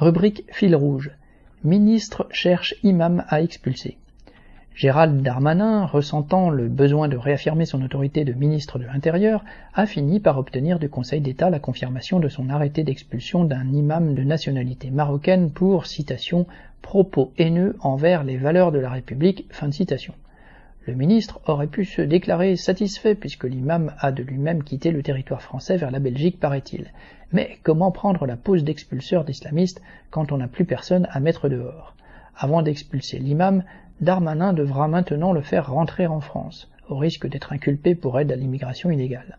Rubrique fil rouge. Ministre cherche imam à expulser. Gérald Darmanin, ressentant le besoin de réaffirmer son autorité de ministre de l'Intérieur, a fini par obtenir du Conseil d'État la confirmation de son arrêté d'expulsion d'un imam de nationalité marocaine pour, citation, propos haineux envers les valeurs de la République. Le ministre aurait pu se déclarer satisfait puisque l'imam a de lui-même quitté le territoire français vers la Belgique, paraît-il. Mais comment prendre la pose d'expulseur d'islamistes quand on n'a plus personne à mettre dehors? Avant d'expulser l'imam, Darmanin devra maintenant le faire rentrer en France, au risque d'être inculpé pour aide à l'immigration illégale.